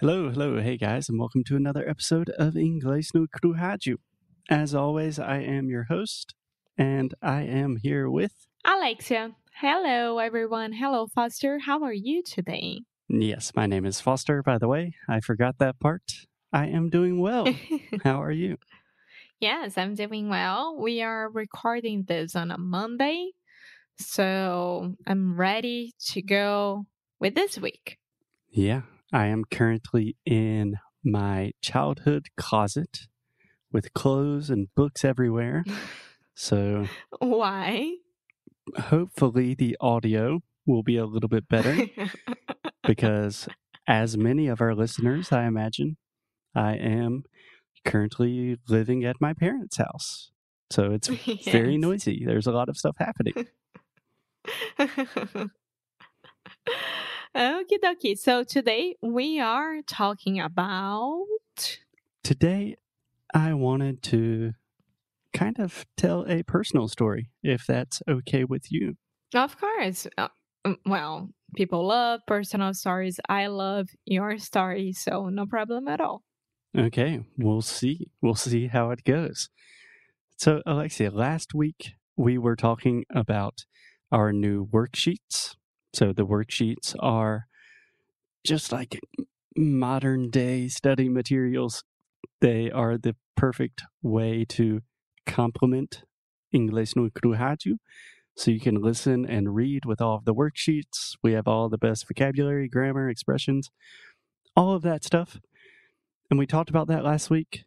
Hello, hello, hey guys, and welcome to another episode of Inglês no Crujaju. As always, I am your host, and I am here with Alexia. Hello, everyone. Hello, Foster. How are you today? Yes, my name is Foster, by the way. I forgot that part. I am doing well. How are you? yes, I'm doing well. We are recording this on a Monday, so I'm ready to go with this week. Yeah, I am currently in my childhood closet with clothes and books everywhere. So Why? hopefully the audio will be a little bit better because, as many of our listeners, I imagine, I am currently living at my parents' house. So it's very noisy. There's a lot of stuff happening. Okie dokie. So today we are talking about. Today, I wanted to kind of tell a personal story, if that's okay with you. Of course. Uh, mm, well, people love personal stories. I love your story, so no problem at all. Okay, we'll see. We'll see how it goes. So, Alexia, last week we were talking about our new worksheets. So, the worksheets are just like modern day study materials. They are the perfect way to complement Inglês no Crujaju. So, you can listen and read with all of the worksheets. We have all the best vocabulary, grammar, expressions, all of that stuff. And we talked about that last week.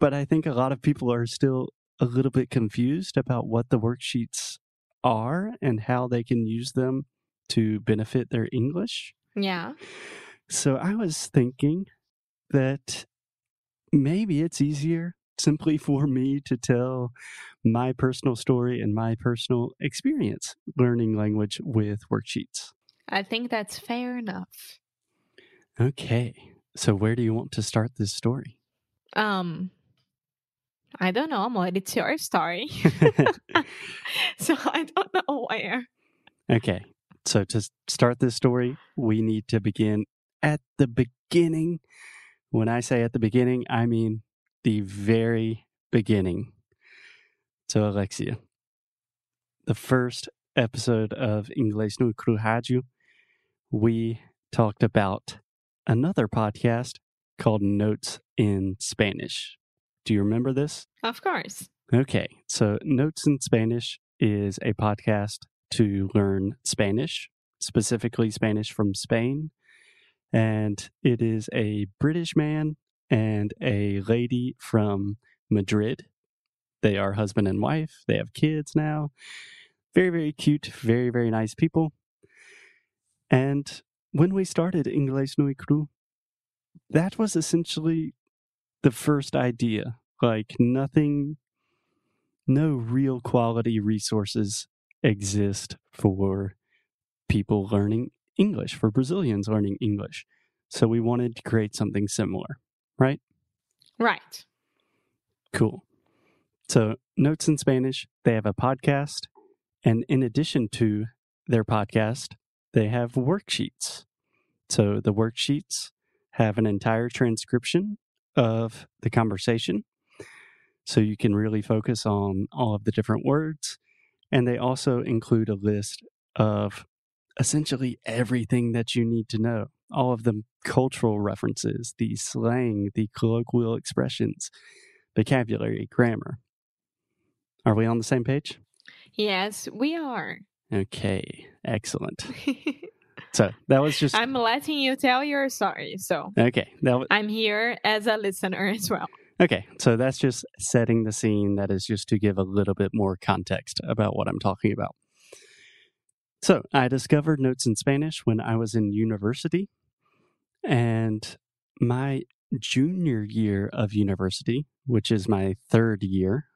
But I think a lot of people are still a little bit confused about what the worksheets are and how they can use them to benefit their English. Yeah. So I was thinking that maybe it's easier simply for me to tell my personal story and my personal experience learning language with worksheets. I think that's fair enough. Okay. So where do you want to start this story? Um, I don't know, Amor. It's your story. so I don't know where. Okay. So to start this story, we need to begin at the beginning. When I say at the beginning, I mean the very beginning. So, Alexia, the first episode of Inglês no Crujaju, we talked about another podcast called Notes in Spanish. Do you remember this? Of course. Okay, so Notes in Spanish is a podcast to learn Spanish, specifically Spanish from Spain. And it is a British man and a lady from Madrid. They are husband and wife. They have kids now. Very, very cute, very, very nice people. And when we started Inglés no Cru, that was essentially the first idea. Like nothing no real quality resources exist for people learning English, for Brazilians learning English. So we wanted to create something similar, right? Right. Cool. So, Notes in Spanish, they have a podcast. And in addition to their podcast, they have worksheets. So, the worksheets have an entire transcription of the conversation. So, you can really focus on all of the different words. And they also include a list of essentially everything that you need to know all of the cultural references, the slang, the colloquial expressions, vocabulary, grammar. Are we on the same page? Yes, we are. Okay, excellent. So that was just I'm letting you tell your story. So okay. That was I'm here as a listener as well. Okay. So that's just setting the scene. That is just to give a little bit more context about what I'm talking about. So I discovered notes in Spanish when I was in university, and my junior year of university, which is my third year,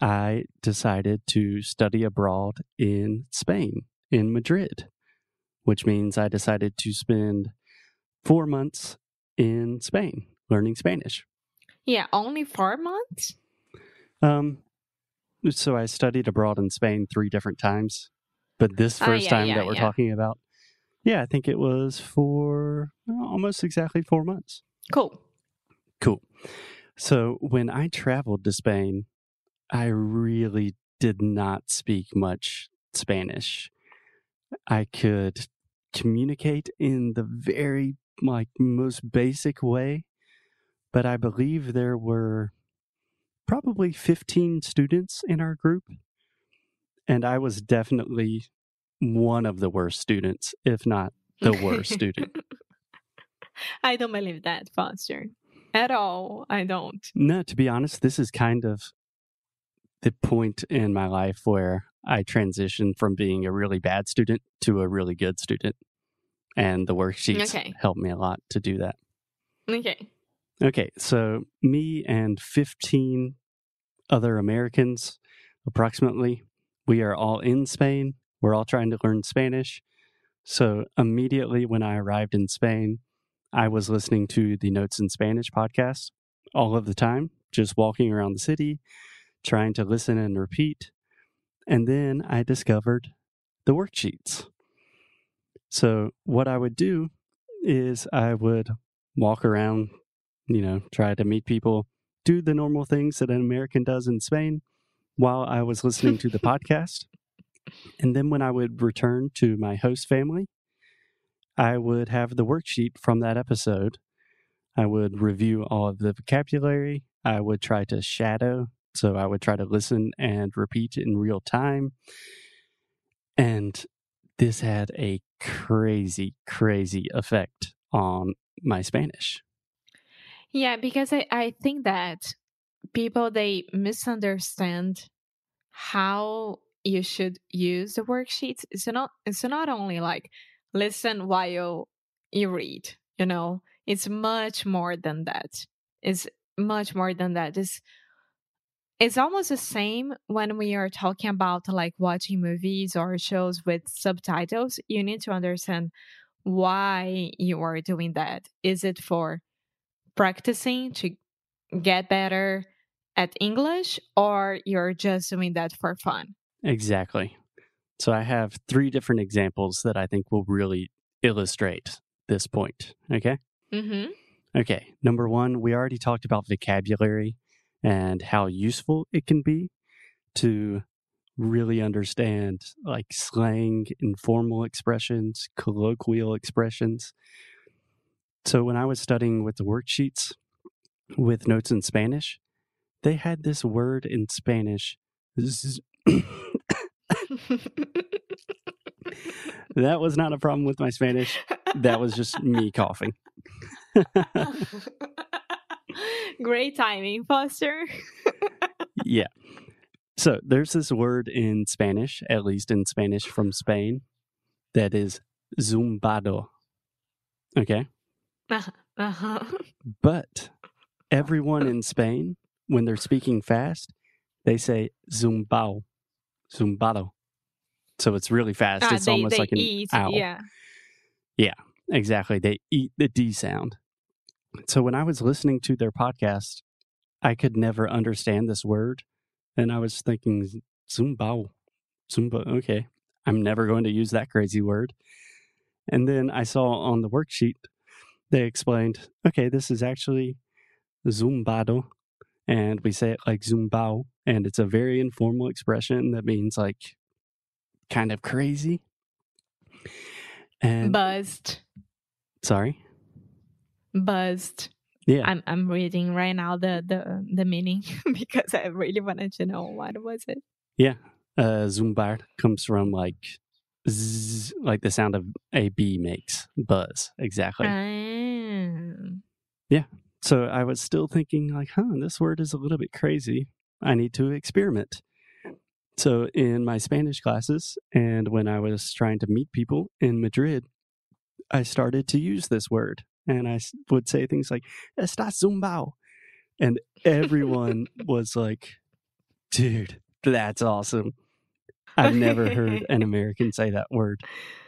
I decided to study abroad in Spain, in Madrid, which means I decided to spend four months in Spain learning Spanish. Yeah, only four months? Um, so I studied abroad in Spain three different times, but this Ah, first yeah, time yeah, that we're yeah. talking about Yeah, I think it was for almost exactly four months. Cool. Cool. So when I traveled to Spain, I really did not speak much Spanish. I could communicate in the very like most basic way, but I believe there were probably 15 students in our group and I was definitely one of the worst students, if not the worst student. I don't believe that, Foster. At all. I don't. No, to be honest, this is kind of the point in my life where I transitioned from being a really bad student to a really good student. And the worksheets Okay. helped me a lot to do that. Okay. Okay, so me and 15 other Americans, approximately, we are all in Spain. We're all trying to learn Spanish. So immediately when I arrived in Spain, I was listening to the Notes in Spanish podcast all of the time, just walking around the city, trying to listen and repeat. And then I discovered the worksheets. So what I would do is I would walk around you know, try to meet people, do the normal things that an American does in Spain while I was listening to the podcast. And then when I would return to my host family, I would have the worksheet from that episode. I would review all of the vocabulary. I would try to shadow. So I would try to listen and repeat in real time. And this had a crazy, crazy effect on my Spanish. Yeah, because I, I think that people they misunderstand how you should use the worksheets. It's not it's not only like listen while you read, you know. It's much more than that. It's much more than that. It's it's almost the same when we are talking about like watching movies or shows with subtitles. You need to understand why you are doing that. Is it for practicing to get better at English or you're just doing that for fun? Exactly. So I have three different examples that I think will really illustrate this point. Okay. Mm-hmm. Okay. Number one, we already talked about vocabulary and how useful it can be to really understand like slang, informal expressions, colloquial expressions. So when I was studying with the worksheets with notes in Spanish, they had this word in Spanish. that was not a problem with my Spanish. That was just me coughing. Great timing, Foster. yeah. So there's this word in Spanish, at least in Spanish from Spain, that is zumbado. Okay. Uh-huh. But everyone in Spain, when they're speaking fast, they say zumbao, zumbado. So it's really fast. Ah, it's they, almost they like an eat. owl. Yeah. Exactly. They eat the D sound. So when I was listening to their podcast, I could never understand this word. And I was thinking, Zumbao. Zumba. Okay. I'm never going to use that crazy word. And then I saw on the worksheet, they explained, okay, this is actually Zumbado. And we say it like Zumbao. And it's a very informal expression that means like kind of crazy. And Buzzed. sorry. Buzzed. Yeah. I'm I'm reading right now the the the meaning because I really wanted to know what was it. Yeah. Uh, Zumbar comes from like zzz, like the sound of a bee makes buzz. Exactly. Oh. Yeah. so I was still thinking like, huh, this word is a little bit crazy. I need to experiment. So in my Spanish classes and when I was trying to meet people in Madrid, I started to use this word and I would say things like "Estás zumbao," and everyone was like, "Dude, that's awesome." I've never heard an American say that word.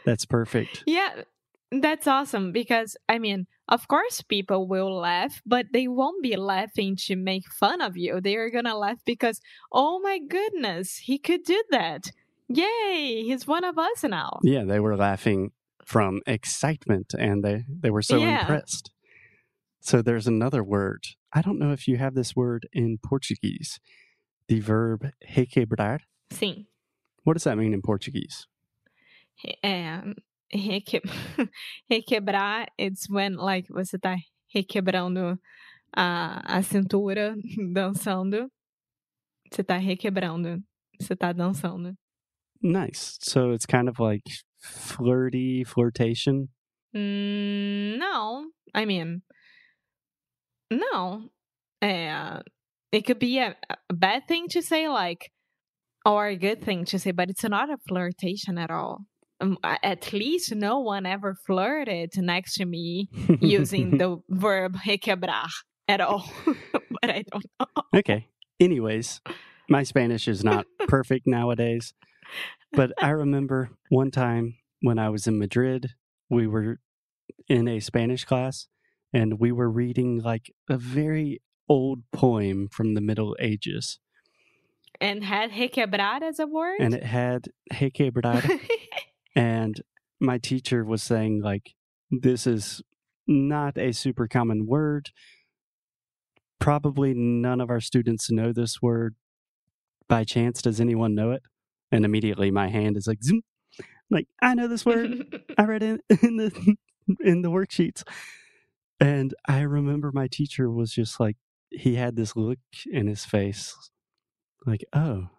That's perfect. Yeah, that's awesome because I mean, of course, people will laugh, but they won't be laughing to make fun of you. They are gonna laugh because, oh my goodness, he could do that. Yay, he's one of us now. Yeah, they were laughing from excitement and they, they were so Yeah. impressed. So there's another word. I don't know if you have this word in Portuguese. The verb requebrar. Sim. What does that mean in Portuguese? Reque... requebrar, it's when, like, você tá requebrando a, a cintura, dançando. Você tá requebrando. Você tá dançando. Nice. So it's kind of like flirty, flirtation. Mm, no, I mean, no. É, it could be a, a bad thing to say, like, or a good thing to say, but it's not a flirtation at all. Um, at least no one ever flirted next to me using the verb requebrar at all. but I don't know. Okay. Anyways, my Spanish is not perfect nowadays, but I remember one time when I was in Madrid, we were in a Spanish class and we were reading like a very old poem from the Middle Ages, And had requebrar as a word? and it had requebrar, and my teacher was saying like this is not a super common word. Probably none of our students know this word. By chance, does anyone know it? And immediately my hand is like zoom. Like I know this word. I read it in the in the worksheets. And I remember my teacher was just like he had this look in his face like, "Oh,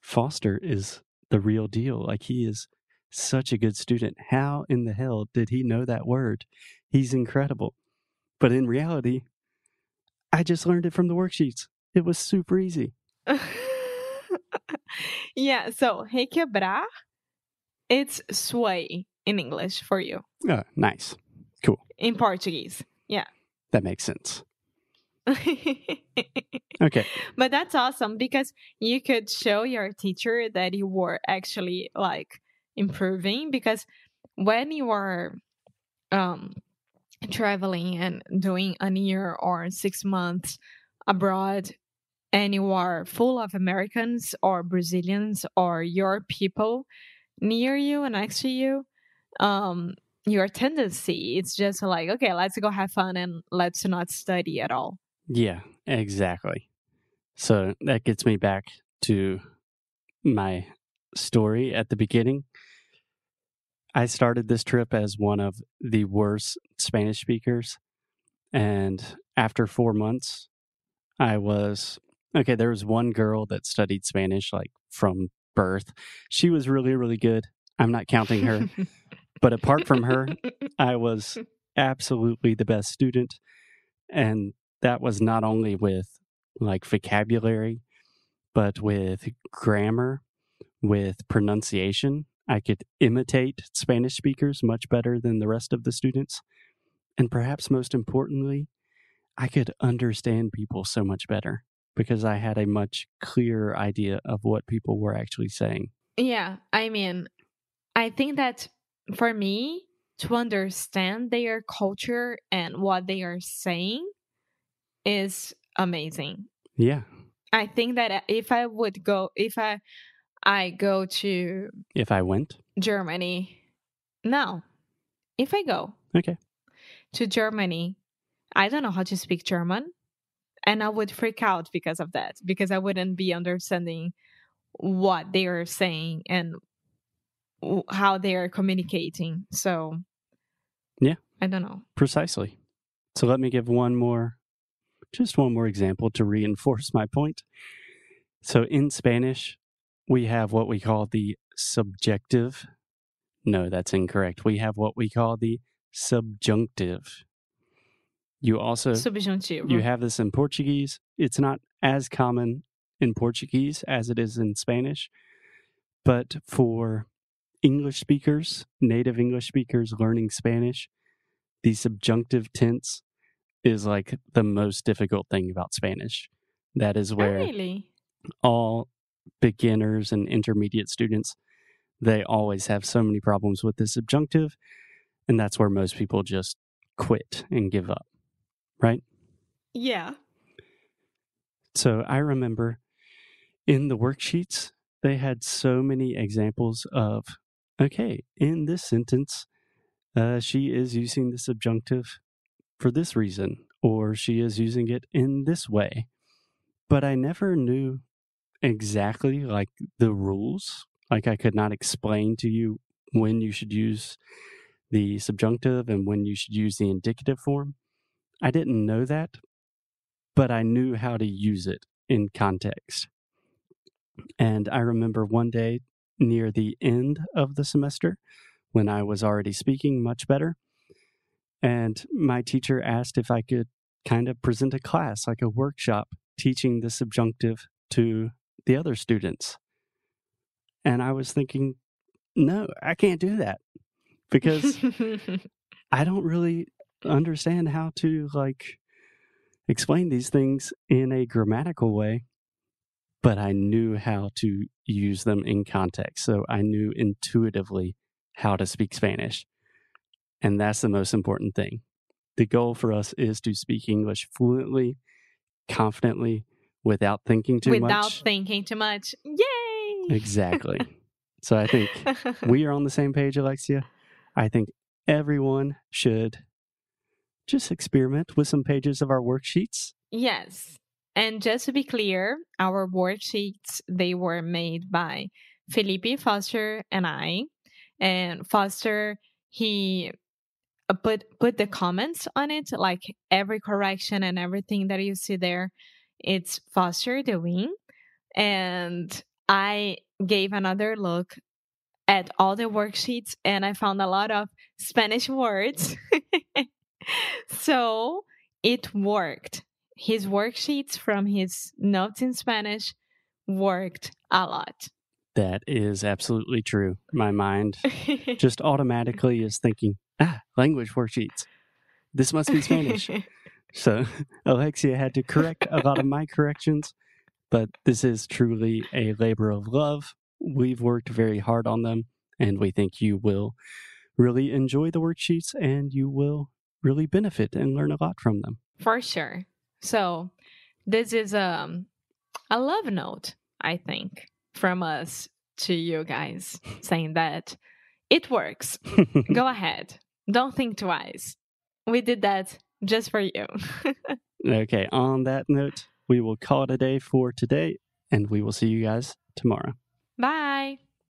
Foster is the real deal. Like he is such a good student. How in the hell did he know that word? He's incredible." But in reality, I just learned it from the worksheets. It was super easy. yeah, so requebrar, it's sway in English for you. Oh, nice. Cool. In Portuguese. Yeah. That makes sense. Okay. but that's awesome because you could show your teacher that you were actually like improving because when you are um traveling and doing a year or 6 months abroad and you are full of Americans or Brazilians or your people near you and next to you um your tendency it's just like okay let's go have fun and let's not study at all Yeah, exactly. So that gets me back to my story at the beginning. I started this trip as one of the worst Spanish speakers. And after four months, I was okay. There was one girl that studied Spanish like from birth. She was really, really good. I'm not counting her. but apart from her, I was absolutely the best student. And that was not only with like vocabulary, but with grammar, with pronunciation. I could imitate Spanish speakers much better than the rest of the students. And perhaps most importantly, I could understand people so much better because I had a much clearer idea of what people were actually saying. Yeah, I mean, I think that for me to understand their culture and what they are saying is amazing. Yeah. I think that uh, if I would go, if I I go to If I went, Germany, no, if I go okay. to Germany, I don't know how to speak German, and I would freak out because of that because I wouldn't be understanding what they are saying and how they are communicating. So, Yeah. I don't know. Precisely. So let me give one more, just one more example to reinforce my point. So in Spanish, we have what we call the subjective. No, that's incorrect. We have what we call the subjunctive. You also Subjuntivo. you have this in Portuguese. It's not as common in Portuguese as it is in Spanish, but for English speakers, native English speakers learning Spanish, the subjunctive tense is like the most difficult thing about Spanish. That is Oh, where really? all beginners and intermediate students they always have so many problems with the subjunctive and that's where most people just quit and give up right Yeah. So I remember in the worksheets, they had so many examples of, okay, in this sentence, uh, she is using the subjunctive for this reason, or she is using it in this way. But I never knew exactly like the rules. Like I could not explain to you when you should use the subjunctive and when you should use the indicative form. I didn't know that, but I knew how to use it in context. And I remember one day near the end of the semester when I was already speaking much better. And my teacher asked if I could kind of present a class, like a workshop, teaching the subjunctive to the other students. And I was thinking, no, I can't do that because I don't really understand how to like explain these things in a grammatical way, but I knew how to use them in context. So I knew intuitively how to speak Spanish. And that's the most important thing. The goal for us is to speak English fluently, confidently, without thinking too Without much. Without thinking too much. Yay! Exactly. so I think we are on the same page, Alexia. I think everyone should just experiment with some pages of our worksheets. yes. And just to be clear, our worksheets they were made by Felipe Foster and I. And Foster he Uh, put put the comments on it, like every correction and everything that you see there. It's Foster doing, and I gave another look at all the worksheets, and I found a lot of Spanish words. so it worked. His worksheets from his notes in Spanish worked a lot. That is absolutely true. My mind just automatically is thinking, ah, language worksheets. This must be Spanish. so Alexia had to correct a lot of my corrections, but this is truly a labor of love. We've worked very hard on them, and we think you will really enjoy the worksheets and you will really benefit and learn a lot from them. For sure. So this is um, a love note, I think, from us to you guys saying that it works. Go ahead. Don't think twice. We did that just for you. okay, on that note, we will call it a day for today, and we will see you guys tomorrow. Bye.